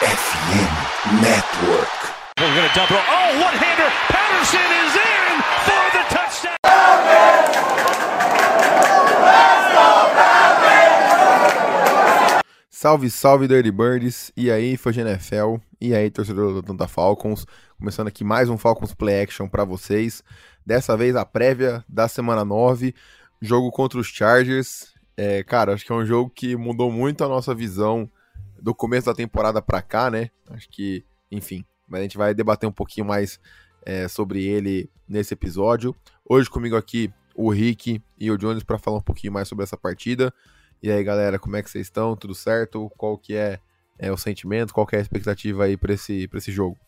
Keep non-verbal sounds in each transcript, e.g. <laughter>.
FM Network. We're going to double. Oh, one-hander. Patterson is in for the touchdown. Salve, salve, Dirty Birds! E aí, de NFL? E aí, torcedor do Atlanta Falcons? Começando aqui mais um Falcons Play Action para vocês. Dessa vez a prévia da semana 9, jogo contra os Chargers. É, cara, acho que é um jogo que mudou muito a nossa visão do começo da temporada para cá, né? Acho que, enfim, mas a gente vai debater um pouquinho mais é, sobre ele nesse episódio. Hoje comigo aqui o Rick e o Jones para falar um pouquinho mais sobre essa partida. E aí, galera, como é que vocês estão? Tudo certo? Qual que é, é o sentimento? Qual que é a expectativa aí para esse, pra esse jogo?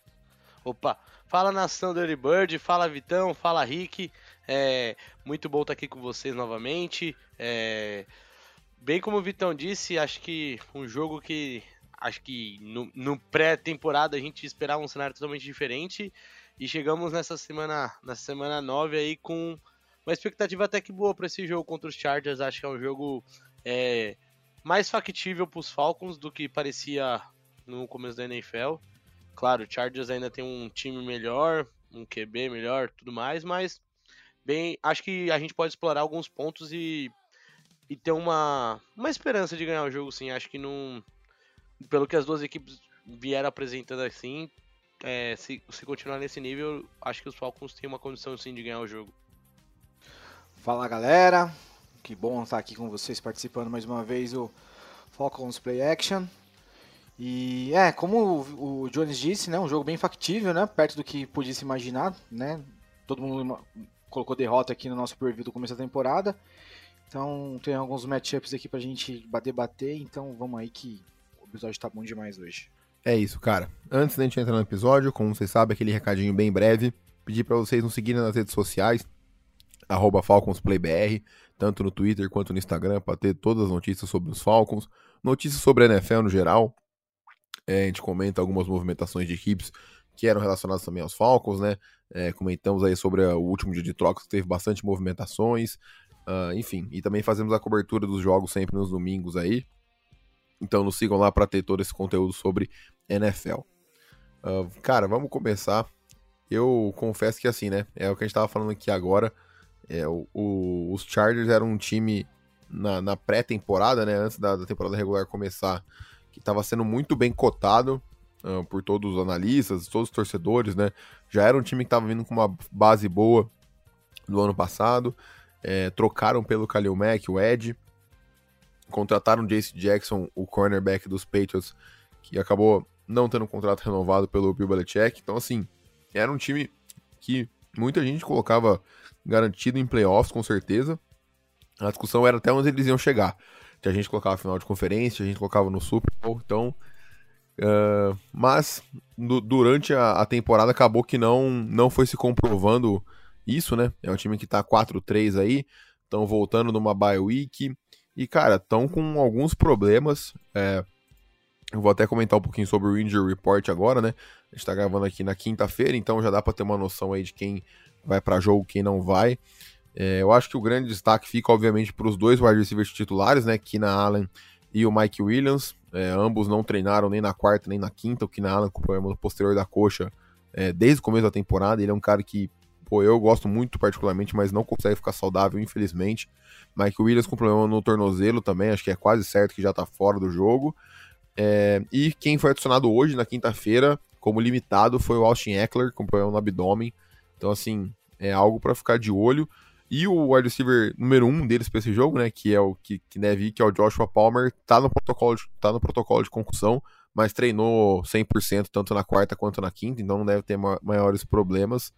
Opa, fala nação Dirty Bird, fala Vitão, fala Rick. É muito bom estar aqui com vocês novamente. É, bem como o Vitão disse, acho que um jogo que acho que no, no pré-temporada a gente esperava um cenário totalmente diferente e chegamos nessa semana, na semana 9 aí com uma expectativa até que boa para esse jogo contra os Chargers. Acho que é um jogo é, mais factível para os Falcons do que parecia no começo da NFL. Claro, o Chargers ainda tem um time melhor, um QB melhor, tudo mais, mas bem, acho que a gente pode explorar alguns pontos e, e ter uma, uma esperança de ganhar o jogo, sim. Acho que não, pelo que as duas equipes vieram apresentando assim, é, se, se continuar nesse nível, acho que os Falcons têm uma condição sim de ganhar o jogo. Fala galera, que bom estar aqui com vocês participando mais uma vez do Falcons Play Action. E é, como o, Jones disse, né, um jogo bem factível, né, perto do que podia se imaginar, né? Todo mundo colocou derrota aqui no nosso preview do começo da temporada. Então tem alguns matchups aqui pra gente debater, então vamos aí que o episódio tá bom demais hoje. É isso, cara. Antes da gente entrar no episódio, como vocês sabem, aquele recadinho bem breve, pedir para vocês nos seguirem nas redes sociais, FalconsPlayBR, tanto no Twitter quanto no Instagram, para ter todas as notícias sobre os Falcons, notícias sobre a NFL no geral. É, a gente comenta algumas movimentações de equipes que eram relacionadas também aos Falcons, né? É, comentamos aí sobre o último dia de trocas, teve bastante movimentações, uh, enfim. E também fazemos a cobertura dos jogos sempre nos domingos aí. Então nos sigam lá para ter todo esse conteúdo sobre NFL. Uh, cara, vamos começar. Eu confesso que assim, né? É o que a gente tava falando aqui agora. É, o, o, os Chargers eram um time na, na pré-temporada, né? Antes da, da, temporada regular começar, que estava sendo muito bem cotado uh, por todos os analistas, todos os torcedores, né? Já era um time que estava vindo com uma base boa do ano passado. É, trocaram pelo Khalil Mack, o Ed. Contrataram Jace Jackson, o cornerback dos Patriots, que acabou não tendo um contrato renovado pelo Bill Belichick. Então, assim, era um time que muita gente colocava garantido em playoffs, com certeza. A discussão era até onde eles iam chegar. Que a gente colocava final de conferência, a gente colocava no Super Bowl, então. Uh, mas durante a, a, temporada acabou que não, não foi se comprovando isso, né? É um time que tá 4-3 aí, estão voltando numa bye week. E, cara, estão com alguns problemas. É, eu vou até comentar um pouquinho sobre o Injury Report agora, né? A gente tá gravando aqui na quinta-feira, então já dá para ter uma noção aí de quem vai para jogo, quem não vai. É, eu acho que o grande destaque fica, obviamente, para os dois wide receivers titulares, né? Keenan Allen e o Mike Williams. É, ambos não treinaram nem na quarta nem na quinta. O Keenan Allen com problema posterior da coxa é, desde o começo da temporada. Ele é um cara que, pô, eu gosto muito particularmente, mas não consegue ficar saudável, infelizmente. Mike Williams com problema no tornozelo também, acho que é quase certo que já tá fora do jogo. É, e quem foi adicionado hoje, na quinta-feira, como limitado, foi o Austin Eckler, com problema no abdômen. Então, assim, é algo para ficar de olho. E o wide receiver número um deles para esse jogo, né, que é o que, que deve ir, que é o Joshua Palmer, tá no protocolo de, tá no protocolo de concussão, mas treinou 100% tanto na quarta quanto na quinta, então não deve ter ma maiores problemas.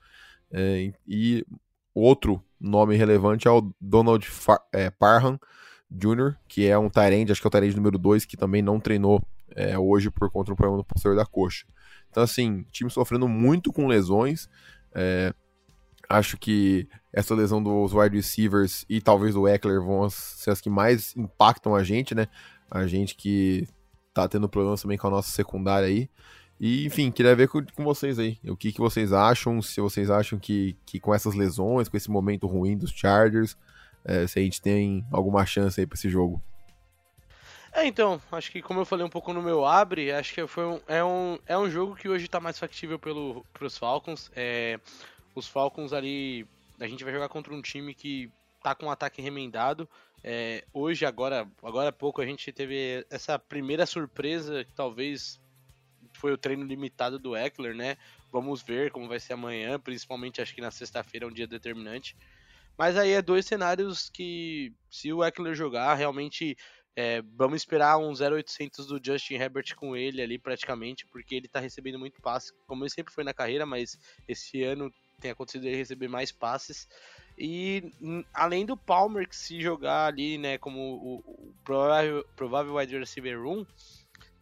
É, e outro nome relevante é o Donald Far é, Parham Jr., que é um Tyrande, acho que é o Tyrande número 2, que também não treinou é, hoje por conta do problema no posterior da coxa. Então, assim, time sofrendo muito com lesões. É, acho que essa lesão dos wide receivers e talvez do Eckler vão ser as que mais impactam a gente, né? A gente que tá tendo problemas também com a nossa secundária aí. E, enfim, queria ver com, com vocês aí. O que, que vocês acham, se vocês acham que, que com essas lesões, com esse momento ruim dos Chargers, é, se a gente tem alguma chance aí pra esse jogo. É, então, acho que como eu falei um pouco no meu abre, acho que foi um, é, um, é um jogo que hoje tá mais factível pelo, pros Falcons. É, os Falcons ali, a gente vai jogar contra um time que tá com um ataque remendado. É, hoje, agora, agora há pouco, a gente teve essa primeira surpresa, que talvez foi o treino limitado do Eckler, né? Vamos ver como vai ser amanhã, principalmente acho que na sexta-feira é um dia determinante. Mas aí é dois cenários que, se o Eckler jogar, realmente é, vamos esperar um 0800 do Justin Herbert com ele ali praticamente, porque ele tá recebendo muito passe, como ele sempre foi na carreira, mas esse ano tem acontecido ele receber mais passes. E além do Palmer que se jogar ali, né, como o, o provável, provável wide receiver room,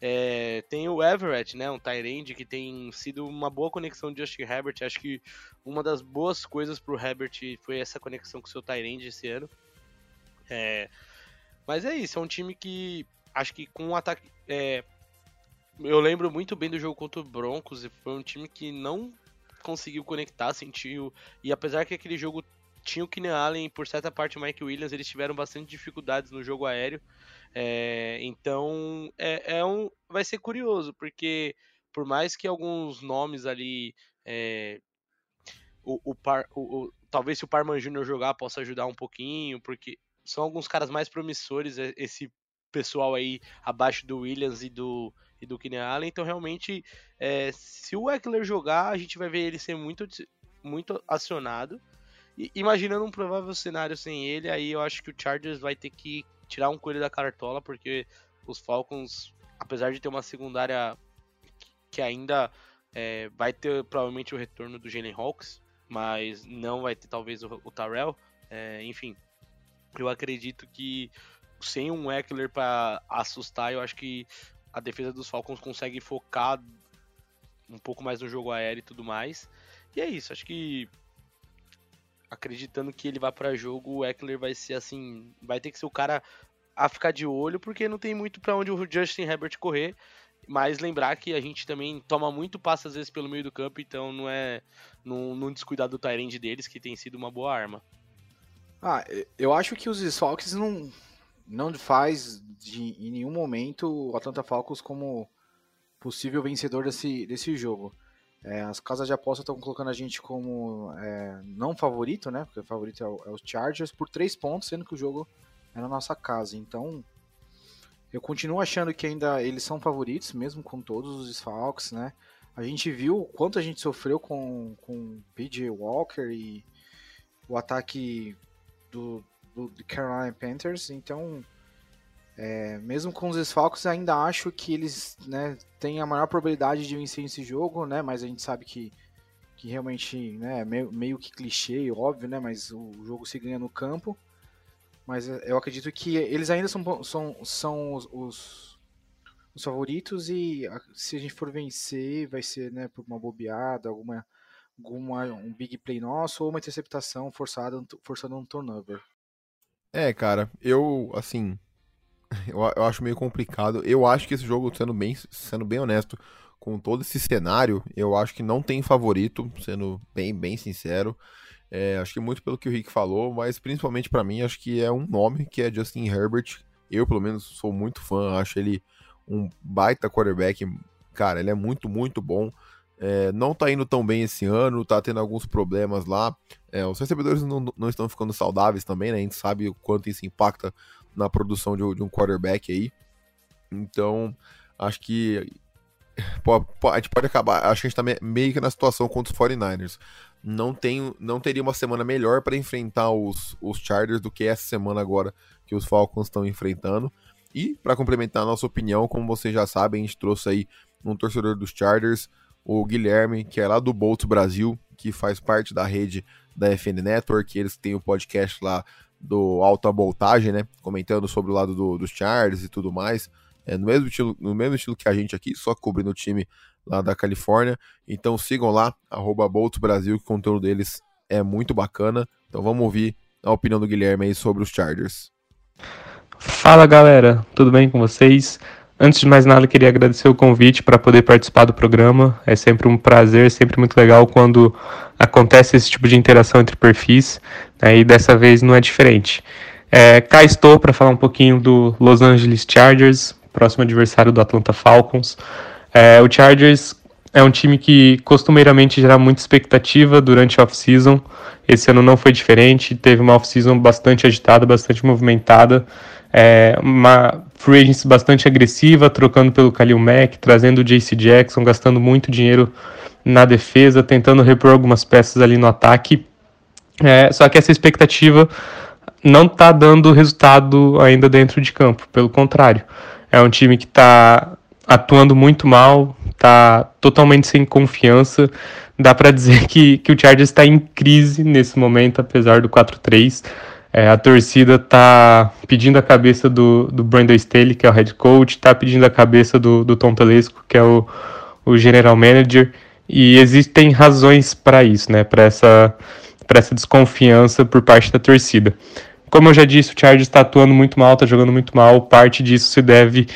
é, tem o Everett, né, um Tyrande que tem sido uma boa conexão de Justin Herbert. Acho que uma das boas coisas pro Herbert foi essa conexão com o seu Tyrande esse ano. É, mas é isso, é um time que acho que com um ataque. É, eu lembro muito bem do jogo contra o Broncos e foi um time que não conseguiu conectar, sentiu. E apesar que aquele jogo tinha o Keenan Allen por certa parte o Mike Williams, eles tiveram bastante dificuldades no jogo aéreo. É, então é, é, um, vai ser curioso, porque por mais que alguns nomes ali. É, o, o, Par, o, o, talvez se o Parman Jr. jogar possa ajudar um pouquinho, porque são alguns caras mais promissores, é, esse pessoal aí abaixo do Williams e do, e do Keenan Allen. Então, realmente, é, se o Eckler jogar, a gente vai ver ele ser muito, muito acionado. E, imaginando um provável cenário sem ele, aí eu acho que o Chargers vai ter que tirar um coelho da cartola, porque os Falcons, apesar de ter uma secundária que ainda é, vai ter provavelmente o retorno do Jalen Hawks, mas não vai ter talvez o, o Tarell, é, enfim, eu acredito que sem um Eckler para assustar, eu acho que a defesa dos Falcons consegue focar um pouco mais no jogo aéreo e tudo mais. E é isso, acho que acreditando que ele vai para jogo, o Eckler vai ser assim, vai ter que ser o cara a ficar de olho, porque não tem muito para onde o Justin Herbert correr. Mas lembrar que a gente também toma muito passo às vezes pelo meio do campo, então não é não, descuidar do Tyrande deles, que tem sido uma boa arma. Ah, eu acho que os desfalques não, não faz de, em nenhum momento o Atlanta Falcons como possível vencedor desse, desse jogo. É, as casas de aposta estão colocando a gente como é, não favorito, né? Porque o favorito é, o, é os Chargers por três pontos, sendo que o jogo é na nossa casa. Então, eu continuo achando que ainda eles são favoritos, mesmo com todos os desfalques, né? A gente viu o quanto a gente sofreu com, com PJ Walker e o ataque do, do Carolina Panthers, então é, mesmo com os desfalques, ainda acho que eles né, têm a maior probabilidade de vencer esse jogo, né? Mas a gente sabe que, que realmente né, é meio, meio que clichê, óbvio, né? Mas o jogo se ganha no campo. Mas é, eu acredito que eles ainda são, são, são os, os, os favoritos e se a gente for vencer, vai ser né, por uma bobeada, alguma alguma, um big play nosso ou uma interceptação forçada, forçando um turnover. É, cara, eu, assim, <laughs> eu, eu acho meio complicado. Eu acho que esse jogo, sendo bem, sendo bem honesto, com todo esse cenário, eu acho que não tem favorito, sendo bem, bem sincero. É, acho que muito pelo que o Rick falou, mas principalmente para mim, acho que é um nome que é Justin Herbert. Eu, pelo menos, sou muito fã, acho ele um baita quarterback. Cara, ele é muito, muito bom. É, não tá indo tão bem esse ano, tá tendo alguns problemas lá. É, os recebedores não, não, estão ficando saudáveis também, né? A gente sabe o quanto isso impacta na produção de, de um quarterback aí. Então, acho que pode, a gente pode acabar. Acho que a gente tá meio que na situação contra os 49ers. Não, tem, não teria uma semana melhor para enfrentar os, os Chargers do que essa semana agora que os Falcons estão enfrentando. E, para complementar a nossa opinião, como vocês já sabem, a gente trouxe aí um torcedor dos Chargers o Guilherme, que é lá do Bolt Brasil, que faz parte da rede da FN Network, eles têm o podcast lá do Alta Voltagem, né? Comentando sobre o lado do, dos Chargers e tudo mais. É no mesmo, estilo, no mesmo estilo que a gente aqui, só cobrindo o time lá da Califórnia. Então sigam lá, arroba Brasil, que o conteúdo deles é muito bacana. Então vamos ouvir a opinião do Guilherme aí sobre os Chargers. Fala galera, tudo bem com vocês? Antes de mais nada, queria agradecer o convite para poder participar do programa. É sempre um prazer, sempre muito legal quando acontece esse tipo de interação entre perfis, né, e dessa vez não é diferente. É, cá estou para falar um pouquinho do Los Angeles Chargers, próximo adversário do Atlanta Falcons. É, o Chargers é um time que costumeiramente gera muita expectativa durante a off-season. Esse ano não foi diferente, teve uma off-season bastante agitada, bastante movimentada, é, uma free agency bastante agressiva, trocando pelo Khalil Mack, trazendo o JC Jackson, gastando muito dinheiro na defesa, tentando repor algumas peças ali no ataque. É, só que essa expectativa não está dando resultado ainda dentro de campo, pelo contrário. É um time que está atuando muito mal, está totalmente sem confiança. Dá para dizer <laughs> que, que o Chargers está em crise nesse momento, apesar do 4-3. É, a torcida está pedindo a cabeça do, do Brandon Staley, que é o head coach, está pedindo a cabeça do, do Tom Telesco, que é o, o general manager, e existem razões para isso, né, para essa, essa desconfiança por parte da torcida. Como eu já disse, o Chargers está atuando muito mal, está jogando muito mal, parte disso se deve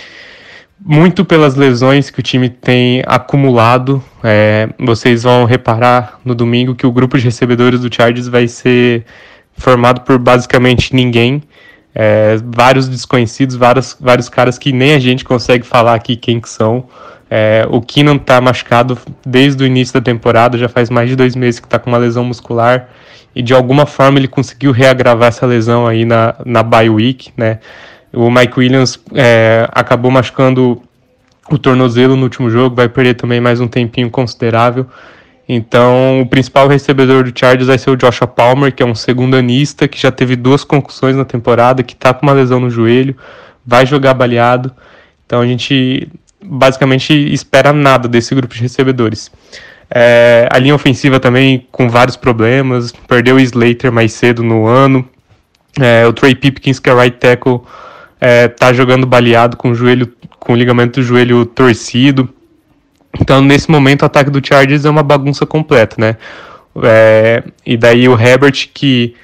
muito pelas lesões que o time tem acumulado. É, vocês vão reparar no domingo que o grupo de recebedores do Chargers vai ser formado por basicamente ninguém. É, vários desconhecidos, vários, vários caras que nem a gente consegue falar aqui quem que são. É, o Keenan tá machucado desde o início da temporada, já faz mais de dois meses que tá com uma lesão muscular e de alguma forma ele conseguiu reagravar essa lesão aí na, na bye week, né? O Mike Williams é, acabou machucando o tornozelo no último jogo, vai perder também mais um tempinho considerável. Então, o principal recebedor do Chargers vai ser o Joshua Palmer, que é um segundo anista, que já teve duas concussões na temporada, que está com uma lesão no joelho, vai jogar baleado. Então, a gente basicamente espera nada desse grupo de recebedores. É, a linha ofensiva também com vários problemas, perdeu o Slater mais cedo no ano. É, o Trey Pipkins, que é right tackle, é, tá jogando baleado com o joelho, com o ligamento do joelho torcido. Então, nesse momento, o ataque do Chargers é uma bagunça completa, né? É, e daí o Herbert, que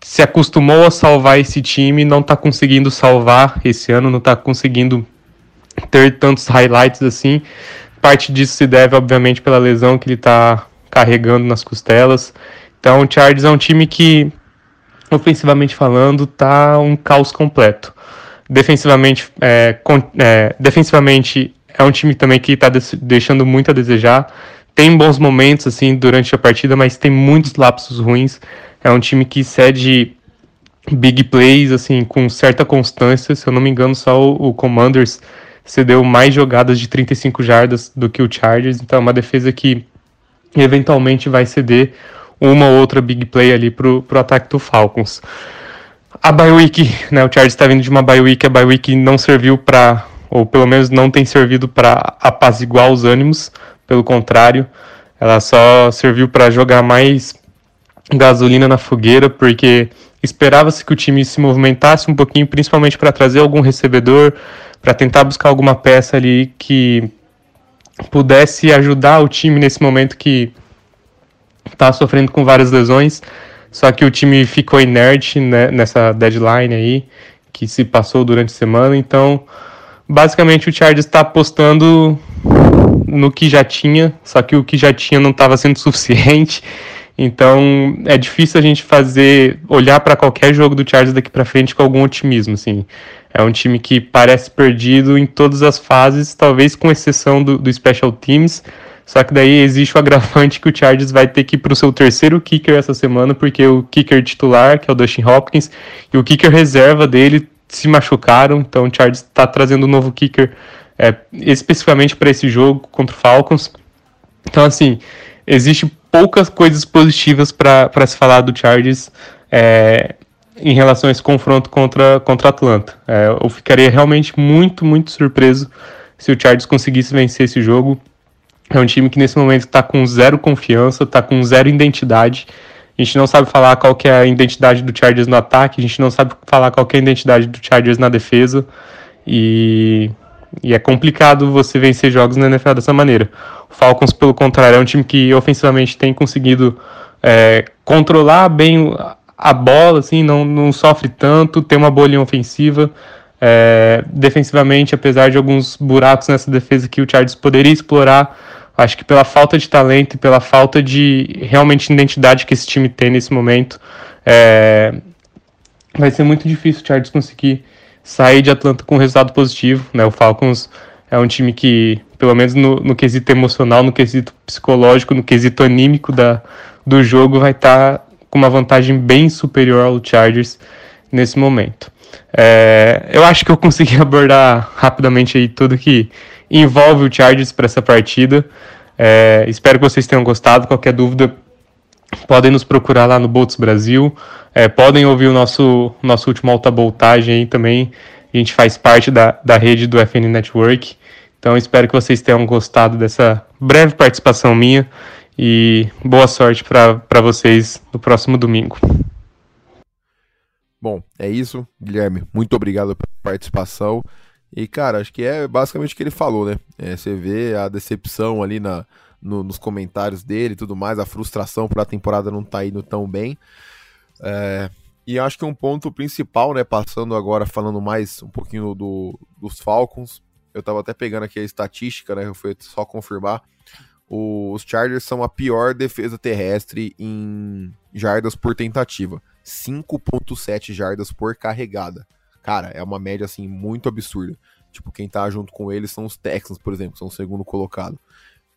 se acostumou a salvar esse time, não está conseguindo salvar esse ano, não está conseguindo ter tantos highlights assim. Parte disso se deve, obviamente, pela lesão que ele está carregando nas costelas. Então, o Chargers é um time que, ofensivamente falando, tá um caos completo. Defensivamente, é, é, defensivamente é um time também que está deixando muito a desejar. Tem bons momentos assim durante a partida, mas tem muitos lapsos ruins. É um time que cede big plays assim com certa constância. Se eu não me engano, só o, o Commanders cedeu mais jogadas de 35 jardas do que o Chargers. Então é uma defesa que eventualmente vai ceder uma ou outra big play ali pro, pro ataque do Falcons. A bye né, o Chargers está vindo de uma bye week, a bye week não serviu para ou pelo menos não tem servido para apaziguar os ânimos, pelo contrário, ela só serviu para jogar mais gasolina na fogueira, porque esperava-se que o time se movimentasse um pouquinho, principalmente para trazer algum recebedor, para tentar buscar alguma peça ali que pudesse ajudar o time nesse momento que está sofrendo com várias lesões. Só que o time ficou inerte né, nessa deadline aí, que se passou durante a semana, então basicamente o Chargers está apostando no que já tinha, só que o que já tinha não estava sendo <laughs> suficiente. Então é difícil a gente fazer olhar para qualquer jogo do Chargers daqui para frente com algum otimismo, assim. É um time que parece perdido em todas as fases, talvez com exceção do, do Special Teams. Só que daí existe o agravante que o Chargers vai ter que ir para o seu terceiro kicker essa semana, porque o kicker titular, que é o Dustin Hopkins, e o kicker reserva dele se machucaram, então o Chargers está trazendo um novo kicker é, especificamente para esse jogo contra o Falcons. Então, assim, existe poucas coisas positivas para se falar do Chargers é, em relação a esse confronto contra, contra Atlanta. É, eu ficaria realmente muito, muito surpreso se o Chargers conseguisse vencer esse jogo. É um time que nesse momento está com zero confiança, está com zero identidade. A gente não sabe falar qual que é a identidade do Chargers no ataque, a gente não sabe falar qual que é a identidade do Chargers na defesa. E, e é complicado você vencer jogos na NFL dessa maneira. O Falcons, pelo contrário, é um time que ofensivamente tem conseguido é, controlar bem a bola, assim, não, não sofre tanto, tem uma boa linha ofensiva. É, defensivamente, apesar de alguns buracos nessa defesa que o Chargers poderia explorar, Acho que pela falta de talento e pela falta de realmente identidade que esse time tem nesse momento, é, vai ser muito difícil o Chargers conseguir sair de Atlanta com um resultado positivo. Né? O Falcons é um time que, pelo menos no, no quesito emocional, no quesito psicológico, no quesito anímico da, do jogo, vai estar tá com uma vantagem bem superior ao Chargers nesse momento. É, eu acho que eu consegui <laughs> abordar rapidamente aí tudo que envolve o Chargers para essa partida. É, espero que vocês tenham gostado. Qualquer dúvida, podem nos procurar lá no Bolts Brasil. É, podem ouvir o nosso, nosso último alta voltagem aí também. A gente faz parte da, da rede do FN Network. Então espero que vocês tenham gostado dessa breve participação minha e boa sorte para vocês no próximo domingo. Bom, é isso, Guilherme. Muito obrigado pela participação. E, cara, acho que é basicamente o que ele falou, né? É, você vê a decepção ali na, no, nos comentários dele e tudo mais, a frustração por a temporada não tá indo tão bem. É, e acho que um ponto principal, né, passando agora falando mais um pouquinho do, dos Falcons, eu tava até pegando aqui a estatística, né, foi só confirmar, os Chargers são a pior defesa terrestre em jardas por tentativa, 5.7 jardas por carregada. Cara, é uma média assim muito absurda. Tipo, quem tá junto com eles são os Texans, por exemplo, são o segundo colocado.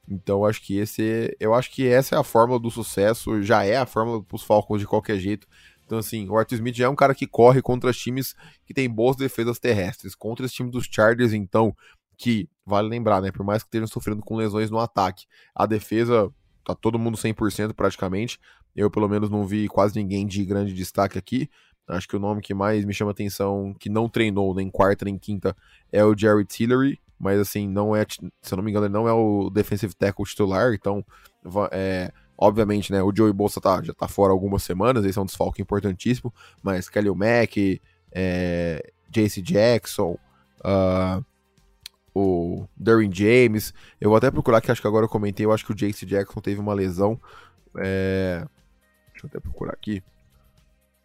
Então, acho que esse, eu acho que essa é a fórmula do sucesso, já é a fórmula pros Falcons de qualquer jeito. Então, assim, o Arthur Smith já é um cara que corre contra times que tem boas defesas terrestres. Contra esse time dos Chargers, então, que, vale lembrar, né, por mais que estejam sofrendo com lesões no ataque, a defesa tá todo mundo 100% praticamente. Eu, pelo menos, não vi quase ninguém de grande destaque aqui. Acho que o nome que mais me chama atenção, que não treinou nem quarta nem quinta, é o Jerry Tillery, mas assim, não é, se eu não me engano, ele não é o defensive tackle titular, então, é, obviamente, né, o Joey Bolsa tá, já tá fora algumas semanas, esse é um desfalque importantíssimo, mas Kelly Mack, é, JC Jackson, uh, o Derwin James, eu vou até procurar que acho que agora eu comentei, eu acho que o JC Jackson teve uma lesão, é, deixa eu até procurar aqui,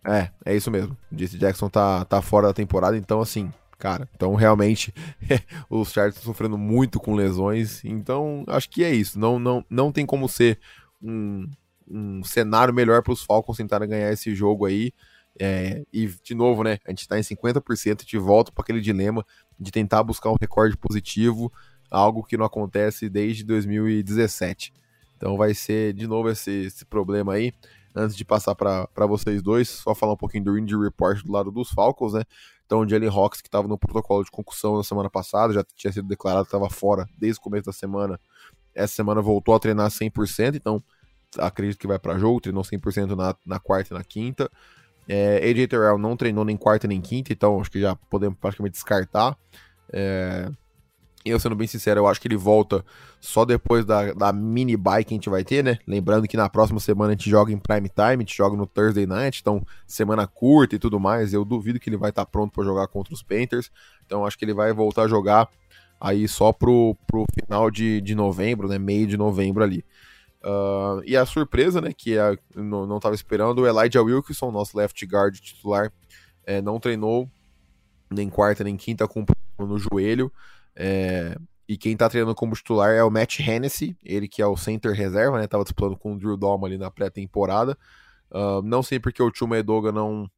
é, é isso mesmo. O Jesse Jackson tá, tá fora da temporada, então assim, cara, então realmente <laughs> os Chargers estão sofrendo muito com lesões, então acho que é isso. Não, não, não tem como ser um, um cenário melhor para os Falcons tentarem ganhar esse jogo aí. É, e de novo, né? A gente está em 50% e de volta para aquele dilema de tentar buscar um recorde positivo, algo que não acontece desde 2017. Então vai ser de novo esse, esse problema aí antes de passar para vocês dois, só falar um pouquinho do injury report do lado dos Falcons, né? Então, o Jalen Hawks, que estava no protocolo de concussão na semana passada, já tinha sido declarado que estava fora desde o começo da semana. Essa semana voltou a treinar 100%, então acredito que vai para jogo, treinou 100% na, na quarta e na quinta. É, AJ Terrell não treinou nem quarta nem quinta, então acho que já podemos praticamente descartar. É, eu, sendo bem sincero, eu acho que ele volta só depois da, da mini bye que a gente vai ter, né? Lembrando que na próxima semana a gente joga em prime time, a gente joga no Thursday night, então semana curta e tudo mais. Eu duvido que ele vai estar tá pronto para jogar contra os Panthers. Então acho que ele vai voltar a jogar aí só pro, pro final de, de novembro, né? Meio de novembro ali. Uh, e a surpresa, né? Que é, não, não tava esperando, o Elijah Wilkinson, nosso left guard titular, é, não treinou nem quarta nem quinta com no joelho. É, e quem tá treinando como titular é o Matt Hennessy, ele que é o center reserva, né? Tava disputando com o Drew Dalman ali na pré-temporada. Uh, não sei porque o Chuma Edoga não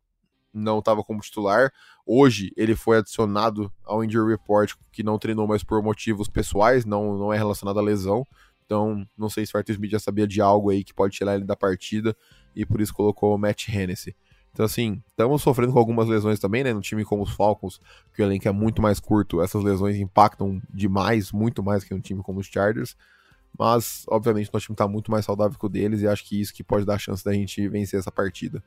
não estava como titular. Hoje ele foi adicionado ao injury report que não treinou mais por motivos pessoais, não, não é relacionado à lesão. Então, não sei se o Arthur Smith já sabia de algo aí que pode tirar ele da partida e por isso colocou o Matt Hennessy. Então, assim, estamos sofrendo com algumas lesões também, né? No time como os Falcons, que o elenco é muito mais curto, essas lesões impactam demais, muito mais que um time como os Chargers. Mas, obviamente, nosso time está muito mais saudável que o deles e acho que isso que pode dar chance da gente vencer essa partida.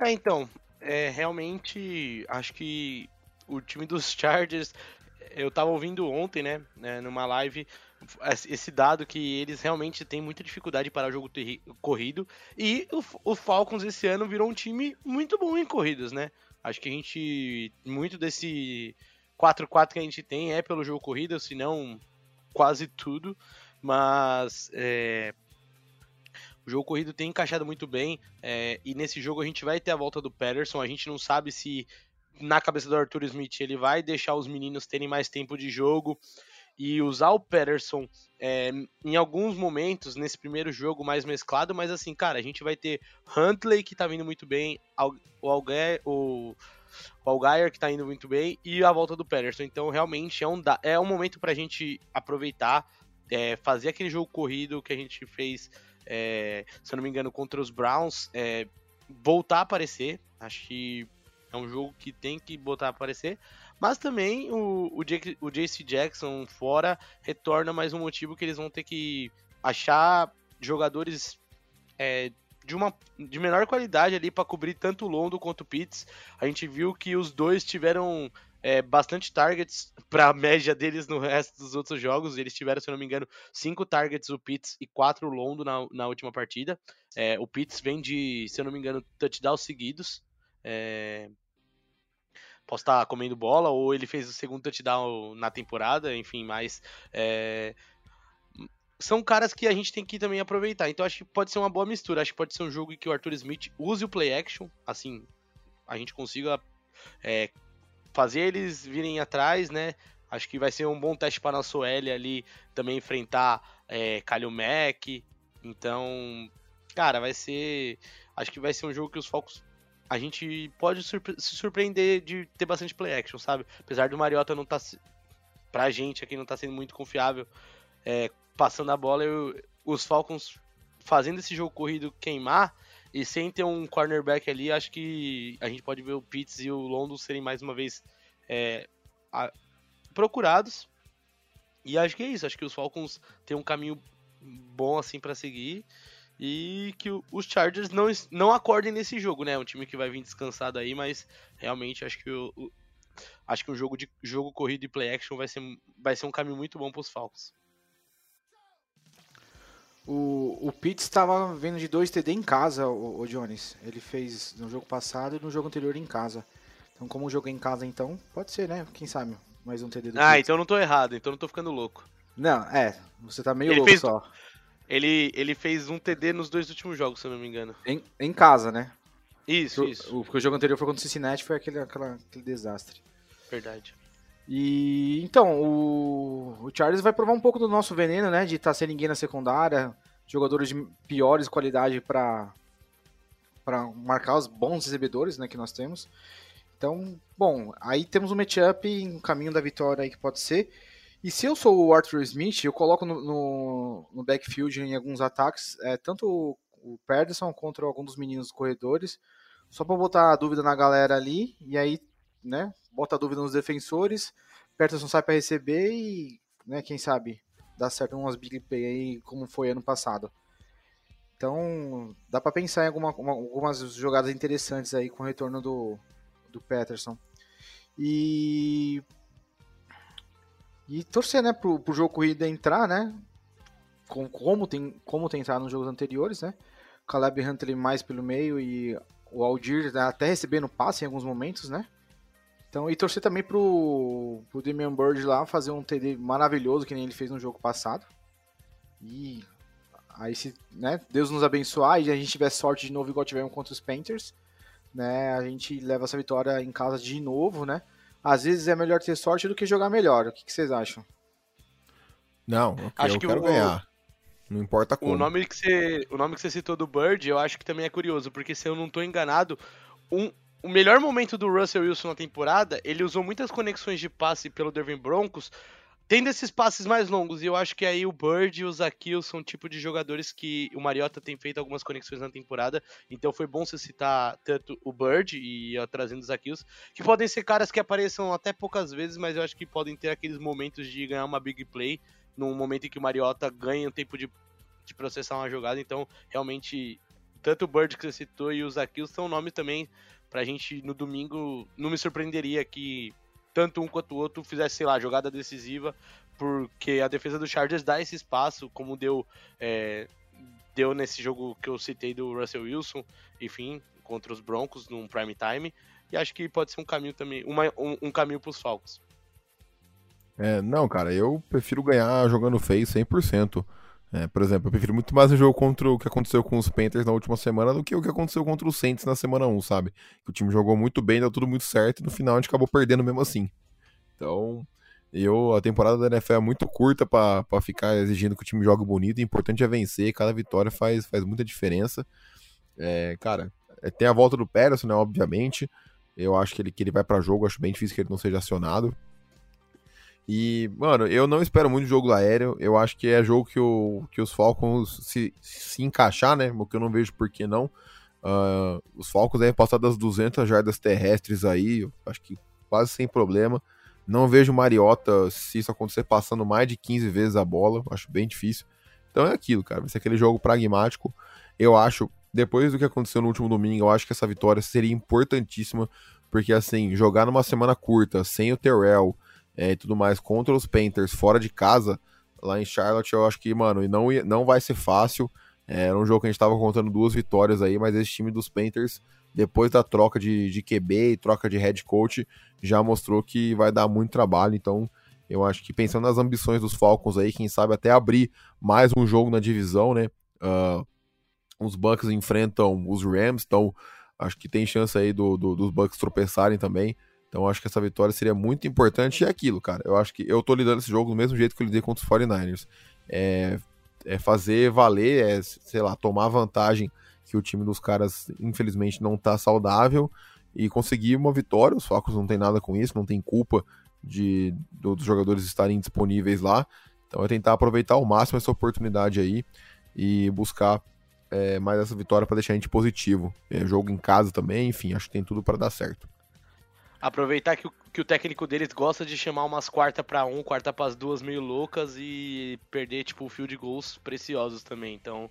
É, então, é, realmente, acho que o time dos Chargers, eu tava ouvindo ontem, né, né numa live, esse dado que eles realmente têm muita dificuldade para o jogo corrido. E o, o, Falcons esse ano virou um time muito bom em corridas, né? Acho que a gente. Muito desse 4-4 que a gente tem é pelo jogo corrido, se não quase tudo. Mas. É, o jogo corrido tem encaixado muito bem. É, e nesse jogo a gente vai ter a volta do Patterson. A gente não sabe se na cabeça do Arthur Smith ele vai deixar os meninos terem mais tempo de jogo e usar o Patterson é, em alguns momentos nesse primeiro jogo mais mesclado, mas assim, cara, a gente vai ter Huntley que tá vindo muito bem, o Algair, o, o Algair que tá indo muito bem e a volta do Patterson. Então, realmente é um, é um momento pra gente aproveitar, é, fazer aquele jogo corrido que a gente fez, é, se eu não me engano, contra os Browns, é, voltar a aparecer. Acho que é um jogo que tem que botar a aparecer. Mas também o, o, Jake, o Jackson fora retorna mais um motivo que eles vão ter que achar jogadores é, de uma de menor qualidade ali para cobrir tanto o Londo quanto o Pitts. A gente viu que os dois tiveram é, bastante targets para a média deles no resto dos outros jogos. Eles tiveram, se eu não me engano, cinco targets o Pitts e quatro o Londo na, na última partida. É, o Pitts vem de, se eu não me engano, touchdowns seguidos. É, posso estar comendo bola, ou ele fez o segundo touchdown na temporada, enfim, mas é, são caras que a gente tem que também aproveitar. Então acho que pode ser uma boa mistura. Acho que pode ser um jogo em que o Arthur Smith use o play action, assim, a gente consiga é, fazer eles virem atrás, né? Acho que vai ser um bom teste para nosso L ali também enfrentar é, Kalil Mack. Então, cara, vai ser. Acho que vai ser um jogo que os Falcons a gente pode surpre se surpreender de ter bastante play action, sabe? Apesar do Mariota não tá. Pra gente aqui não tá sendo muito confiável é, passando a bola, eu, os Falcons fazendo esse jogo corrido queimar e sem ter um cornerback ali, acho que a gente pode ver o Pitts e o London serem mais uma vez é, a, procurados. E acho que é isso, acho que os Falcons têm um caminho bom assim para seguir e que os Chargers não, não acordem nesse jogo, né? Um time que vai vir descansado aí, mas realmente acho que o, o acho que um jogo de jogo corrido e play action vai ser, vai ser um caminho muito bom para os Falcons. O, o Pitts estava vindo de dois TD em casa, o, o, Jones. Ele fez no jogo passado e no jogo anterior em casa. Então, como o jogo é em casa, então, pode ser, né? Quem sabe mais um TD do Ah, Pitts. então não tô errado, então não tô ficando louco. Não, é, você tá meio ele louco fez, só. Ele, ele fez um TD nos dois últimos jogos, se eu não me engano. Em, em casa, né? Isso, o, isso. O, porque o jogo anterior foi contra o Cincinnati, foi aquele, aquela, aquele desastre. Verdade. E então, o, o Charles vai provar um pouco do nosso veneno, né? De estar tá sem ninguém na secundária, jogadores de piores qualidade para para marcar os bons recebedores, né, que nós temos. Então, bom, aí temos um matchup em caminho da vitória aí que pode ser. E se eu sou o Arthur Smith, eu coloco no, no, no backfield em alguns ataques, é, tanto o, o Pederson contra algum dos meninos corredores, só para botar a dúvida na galera ali, e aí, né, bota a dúvida nos defensores, Pederson sai para receber e, né, quem sabe, dá certo umas big play aí, como foi ano passado. Então, dá para pensar em alguma, uma, algumas jogadas interessantes aí com o retorno do, do. E e torcer, né, pro, pro jogo corrida entrar, né? Com, como, tem, como tem entrado nos jogos anteriores, né? Caleb Huntley mais pelo meio e o Aldir né, até recebendo passe em alguns momentos, né? Então, e torcer também pro, pro Damian Bird lá fazer um TD maravilhoso que nem ele fez no jogo passado. E aí se, né, Deus nos abençoar e a gente tiver sorte de novo igual tivemos contra os Panthers, né, a gente leva essa vitória em casa de novo, né? Às vezes é melhor ter sorte do que jogar melhor. O que, que vocês acham? Não, okay, acho eu que quero o, ganhar. Não importa como. O nome, que você, o nome que você citou do Bird, eu acho que também é curioso, porque se eu não estou enganado, um, o melhor momento do Russell Wilson na temporada, ele usou muitas conexões de passe pelo Dervin Broncos, tendo esses passes mais longos, e eu acho que aí o Bird e o Zakil são tipo de jogadores que o Mariota tem feito algumas conexões na temporada, então foi bom você citar tanto o Bird e ó, trazendo os Zakils, que podem ser caras que apareçam até poucas vezes, mas eu acho que podem ter aqueles momentos de ganhar uma big play, num momento em que o Mariota ganha um tempo de, de processar uma jogada, então realmente tanto o Bird que você citou e os Zakils são nomes também pra gente no domingo, não me surpreenderia que tanto um quanto o outro fizesse, sei lá, jogada decisiva, porque a defesa do Chargers dá esse espaço, como deu, é, deu nesse jogo que eu citei do Russell Wilson, enfim, contra os Broncos num prime time, e acho que pode ser um caminho também, uma, um, um caminho para os Falcons. É, não, cara, eu prefiro ganhar jogando feio 100%. É, por exemplo, eu prefiro muito mais o jogo contra o que aconteceu com os Panthers na última semana do que o que aconteceu contra os Saints na semana 1, sabe? Que o time jogou muito bem, deu tudo muito certo e no final a gente acabou perdendo mesmo assim. Então, Eu, a temporada da NFL é muito curta para ficar exigindo que o time jogue bonito. O importante é vencer. Cada vitória faz, faz muita diferença. É, cara, é, tem a volta do Pérez, né? Obviamente. Eu acho que ele, que ele vai para jogo. Acho bem difícil que ele não seja acionado. E, mano, eu não espero muito jogo aéreo. Eu acho que é jogo que, o, que os Falcons se, se encaixar, né? O que eu não vejo por que não. Uh, os Falcons devem passar das 200 jardas terrestres aí. Acho que quase sem problema. Não vejo Mariota, se isso acontecer, passando mais de 15 vezes a bola. Acho bem difícil. Então é aquilo, cara. Vai ser aquele jogo pragmático. Eu acho, depois do que aconteceu no último domingo, eu acho que essa vitória seria importantíssima. Porque, assim, jogar numa semana curta, sem o Terrell é, e tudo mais, contra os Panthers fora de casa, lá em Charlotte, eu acho que, mano, não, não vai ser fácil. É, era um jogo que a gente tava contando duas vitórias aí, mas esse time dos Panthers depois da troca de, de QB e troca de head coach, já mostrou que vai dar muito trabalho. Então, eu acho que pensando nas ambições dos Falcons aí, quem sabe até abrir mais um jogo na divisão, né? Uh, os Bucks enfrentam os Rams, então acho que tem chance aí do, do, dos Bucks tropeçarem também. Então acho que essa vitória seria muito importante. E é aquilo, cara. Eu acho que eu tô lidando esse jogo do mesmo jeito que eu lidei contra os 49ers. É, é fazer valer, é, sei lá, tomar vantagem que o time dos caras, infelizmente, não tá saudável e conseguir uma vitória. Os Falcons não tem nada com isso, não tem culpa de dos jogadores estarem disponíveis lá. Então é tentar aproveitar ao máximo essa oportunidade aí e buscar é, mais essa vitória para deixar a gente positivo. É, jogo em casa também, enfim, acho que tem tudo para dar certo. Aproveitar que o, que o técnico deles gosta de chamar umas quarta para um, quarta para as duas meio loucas e perder tipo field goals preciosos também. Então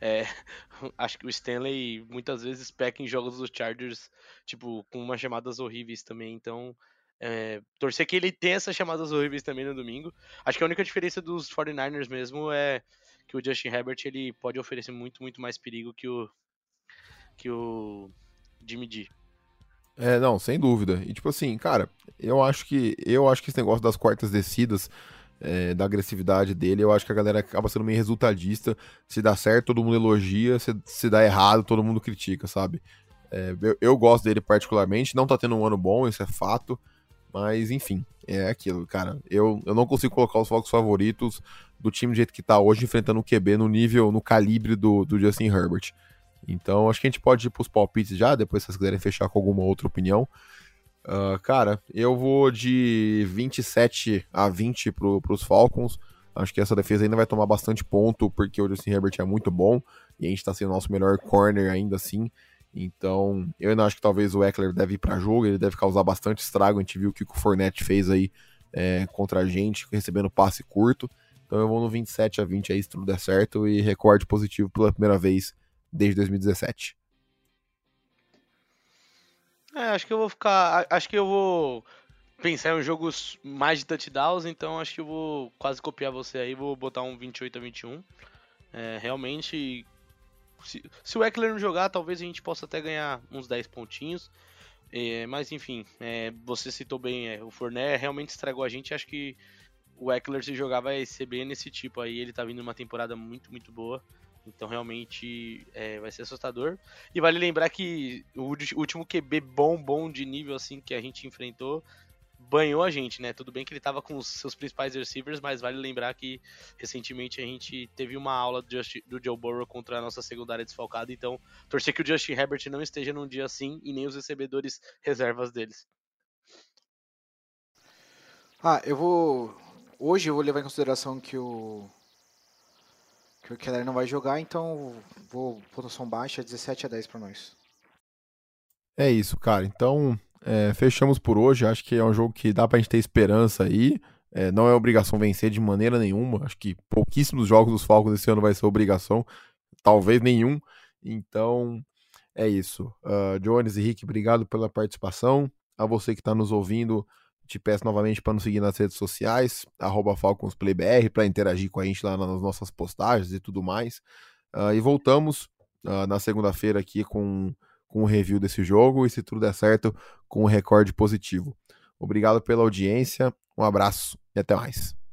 é, <laughs> acho que o Stanley muitas vezes peca em jogos dos Chargers, tipo, com umas chamadas horríveis também. Então, é, torcer que ele tenha essas chamadas horríveis também no domingo. Acho que a única diferença dos 49ers mesmo é que o Justin Herbert ele pode oferecer muito, muito mais perigo que o, que o Jimmy G. É, não, sem dúvida. E tipo assim, cara, eu acho que eu acho que esse negócio das quartas descidas é, da agressividade dele. Eu acho que a galera acaba sendo meio resultadista. Se dá certo, todo mundo elogia. Se, se dá errado, todo mundo critica, sabe? É, eu, eu, gosto dele particularmente. Não tá tendo um ano bom, isso é fato. Mas, enfim, é aquilo, cara. Eu, eu não consigo colocar os focos favoritos do time do jeito que tá hoje, enfrentando o QB no nível, no calibre do, do Justin Herbert. Então, acho que a gente pode ir pros palpites já, depois se vocês quiserem fechar com alguma outra opinião. Uh, cara, eu vou de 27 a 20 pro, pros Falcons. Acho que essa defesa ainda vai tomar bastante ponto, porque o Justin Herbert é muito bom. E a gente tá sendo o nosso melhor corner ainda assim. Então, eu ainda acho que talvez o Eckler deve ir pra jogo, ele deve causar bastante estrago. A gente viu o que o Fournette fez aí é, contra a gente, recebendo passe curto. Então eu vou no 27 a 20 aí, se tudo der certo, e recorde positivo pela primeira vez desde 2017. É, acho que eu vou ficar. Acho que eu vou pensar em jogos mais de touchdowns, então acho que eu vou quase copiar você aí, vou botar um 28 a 21. É, realmente, se, se, o Eckler não jogar, talvez a gente possa até ganhar uns 10 pontinhos. É, mas enfim, é, você citou bem, é, o Fournet realmente estragou a gente. Acho que o Eckler se jogar vai ser bem nesse tipo aí. Ele tá vindo uma temporada muito, muito boa. Então realmente é, vai ser assustador. E vale lembrar que o último QB bom, bom de nível assim que a gente enfrentou banhou a gente, né? Tudo bem que ele tava com os seus principais receivers, mas vale lembrar que recentemente a gente teve uma aula do, do Joe Burrow contra a nossa secundária desfalcada, então torcer que o Justin Herbert não esteja num dia assim e nem os recebedores reservas deles. Ah, eu vou. Hoje eu vou levar em consideração que o que o Keller não vai jogar, então vou pontuação baixa, 17 a 10 para nós. É isso, cara. Então, é, fechamos por hoje. Acho que é um jogo que dá pra gente ter esperança aí. É, não é obrigação vencer de maneira nenhuma. Acho que pouquíssimos jogos dos Falcons esse ano vai ser obrigação. Talvez nenhum. Então, é isso. Uh, Jones e Rick, obrigado pela participação. A você que está nos ouvindo, te peço novamente para nos seguir nas redes sociais, FalconsPlayBR, para interagir com a gente lá nas nossas postagens e tudo mais. Uh, e voltamos uh, na segunda-feira aqui com, com o review desse jogo e, se tudo der certo, com um recorde positivo. Obrigado pela audiência, um abraço e até mais.